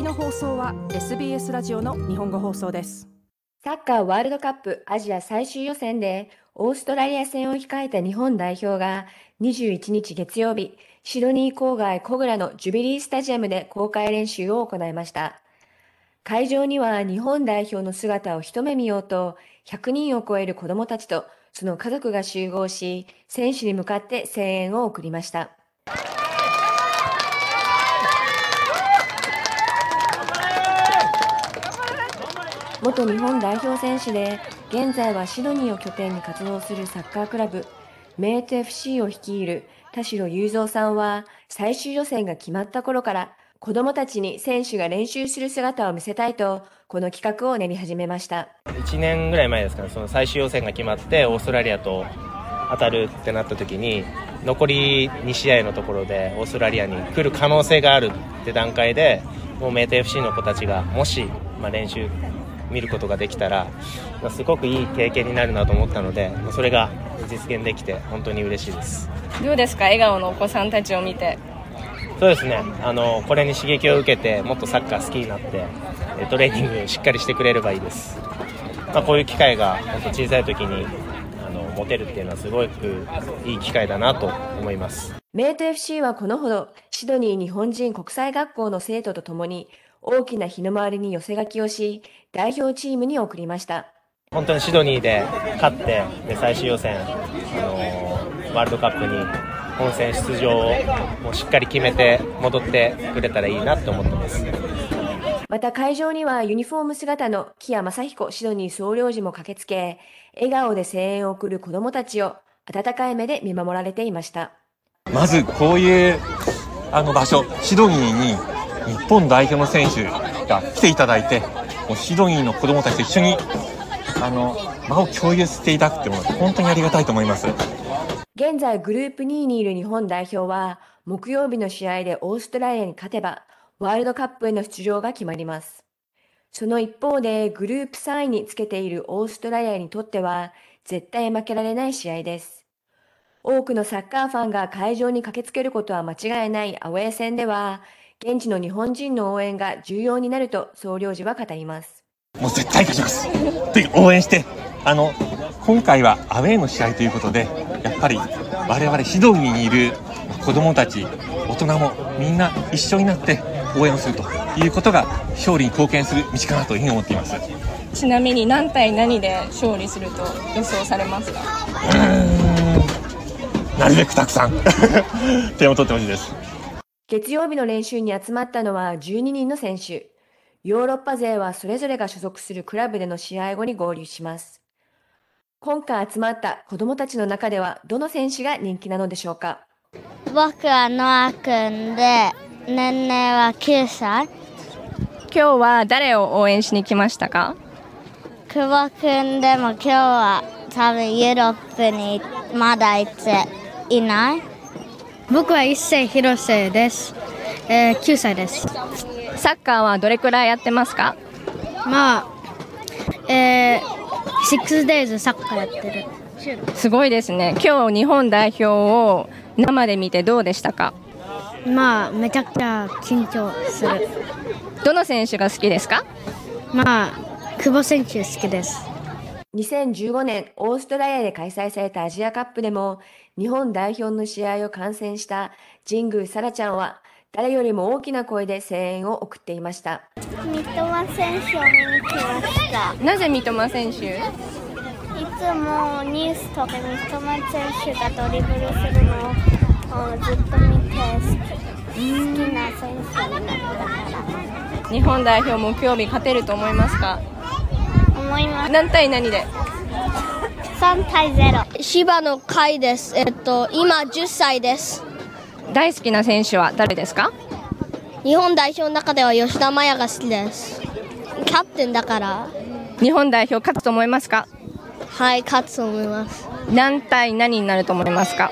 きの放送は SBS ラジオの日本語放送ですサッカーワールドカップアジア最終予選でオーストラリア戦を控えた日本代表が21日月曜日、シドニー郊外コグラのジュビリースタジアムで公開練習を行いました。会場には日本代表の姿を一目見ようと100人を超える子供たちとその家族が集合し、選手に向かって声援を送りました。元日本代表選手で、現在はシドニーを拠点に活動するサッカークラブ、メイト FC を率いる田代雄三さんは、最終予選が決まった頃から、子供たちに選手が練習する姿を見せたいと、この企画を練り始めました。1年ぐらい前ですかね、その最終予選が決まって、オーストラリアと当たるってなった時に、残り2試合のところでオーストラリアに来る可能性があるって段階で、もうメイト FC の子たちが、もし、まあ、練習見ることができたら、まあ、すごくいい経験になるなと思ったので、まあ、それが実現できて本当に嬉しいです。どうですか？笑顔のお子さんたちを見て。そうですね。あのこれに刺激を受けてもっとサッカー好きになってトレーニングしっかりしてくれればいいです、まあ、こういう機会が本当小さい時にあの持てるっていうのはすごくいい機会だなと思います。メイト FC はこのほどシドニー日本人国際学校の生徒とともに大きな日の回りに寄せ書きをし、代表チームに送りました。本当にシドニーで勝って、で最終予選、あのー、ワールドカップに本戦出場をもうしっかり決めて戻ってくれたらいいなと思ってます。また会場にはユニフォーム姿の木谷正彦シドニー総領事も駆けつけ、笑顔で声援を送る子供たちを温かい目で見守られていました。まずこういうあの場所、シドニーに日本代表の選手が来ていただいて、もうシドニーの子供たちと一緒に、あの、場を共有していただくってものは本当にありがたいと思います。現在グループ2位にいる日本代表は、木曜日の試合でオーストラリアに勝てば、ワールドカップへの出場が決まります。その一方で、グループ3位につけているオーストラリアにとっては、絶対負けられない試合です。多くのサッカーファンが会場に駆けつけることは間違いないアウェー戦では、現地の日本人の応援が重要になると総領事は語ります。もう絶対勝ちます。で応援して。あの今回はアウェーの試合ということでやっぱり我々シドニーにいる子どもたち大人もみんな一緒になって応援をするということが勝利に貢献する道かなというふうに思っています。ちなみに何対何で勝利すると予想されますか？なるべくたくさん。点を取ってほしいです月曜日の練習に集まったのは12人の選手。ヨーロッパ勢はそれぞれが所属するクラブでの試合後に合流します。今回集まった子供たちの中ではどの選手が人気なのでしょうか？僕はノア君で年齢は9歳今日は誰を応援しに来ましたか？久保君でも今日は多分ユーロップにまだ行っていない僕は一世広瀬です、えー、9歳です。サッカーはどれくらいやってますか？まあえー、6days サッカーやってる。すごいですね。今日日本代表を生で見てどうでしたか？まあめちゃくちゃ緊張する。どの選手が好きですか？まあ久保選手好きです。2015年オーストラリアで開催されたアジアカップでも日本代表の試合を観戦した神宮沙羅ちゃんは誰よりも大きな声で声援を送っていました。三笘選手を見に来ました。なぜ三笘選手？いつもニュースとか三笘選手がドリブルするのをずっと見て好きな選手になった。から日本代表も今日日勝てると思いますか？思います。何対何で？3対0柴野海です。えっと今10歳です。大好きな選手は誰ですか？日本代表の中では吉田麻也が好きです。キャプテンだから。日本代表勝つと思いますか？はい勝つと思います。何対何になると思いますか？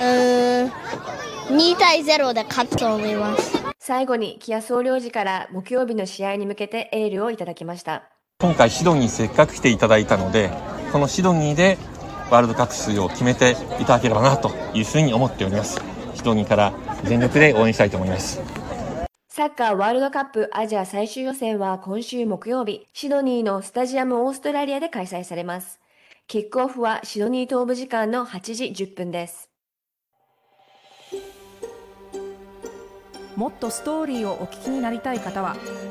うーん2対0で勝つと思います。最後に木谷総領事から木曜日の試合に向けてエールをいただきました。今回シドニーせっかく来ていただいたので、このシドニーでワールドカップ出場を決めていただければなというふうに思っております。シドニーから全力で応援したいと思います。サッカーワールドカップアジア最終予選は今週木曜日、シドニーのスタジアムオーストラリアで開催されます。キックオフはシドニー東部時間の8時10分です。もっとストーリーをお聞きになりたい方は